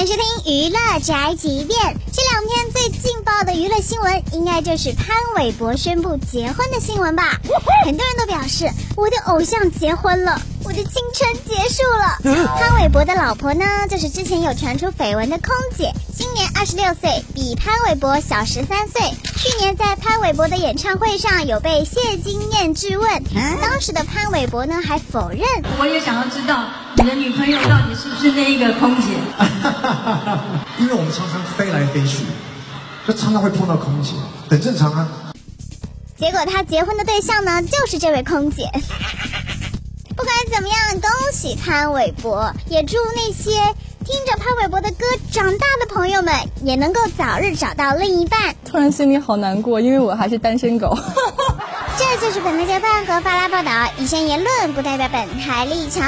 收听娱乐宅急便。这两天最劲爆的娱乐新闻，应该就是潘玮柏宣布结婚的新闻吧？很多人都表示，我的偶像结婚了，我的青春结束了。潘玮柏的老婆呢，就是之前有传出绯闻的空姐，今年二十六岁，比潘玮柏小十三岁。去年在潘玮柏的演唱会上有被谢金燕质问，当时的潘玮柏呢还否认。我也想要知道你的女朋友到底是不是那一个空姐？因为我们常常飞来飞去，就常常会碰到空姐，很正常啊。结果他结婚的对象呢，就是这位空姐。不管怎么样，恭喜潘玮柏，也祝那些听着潘玮柏的歌长大的朋友们，也能够早日找到另一半。突然心里好难过，因为我还是单身狗。这就是本台节饭和发拉报道，以上言论不代表本台立场。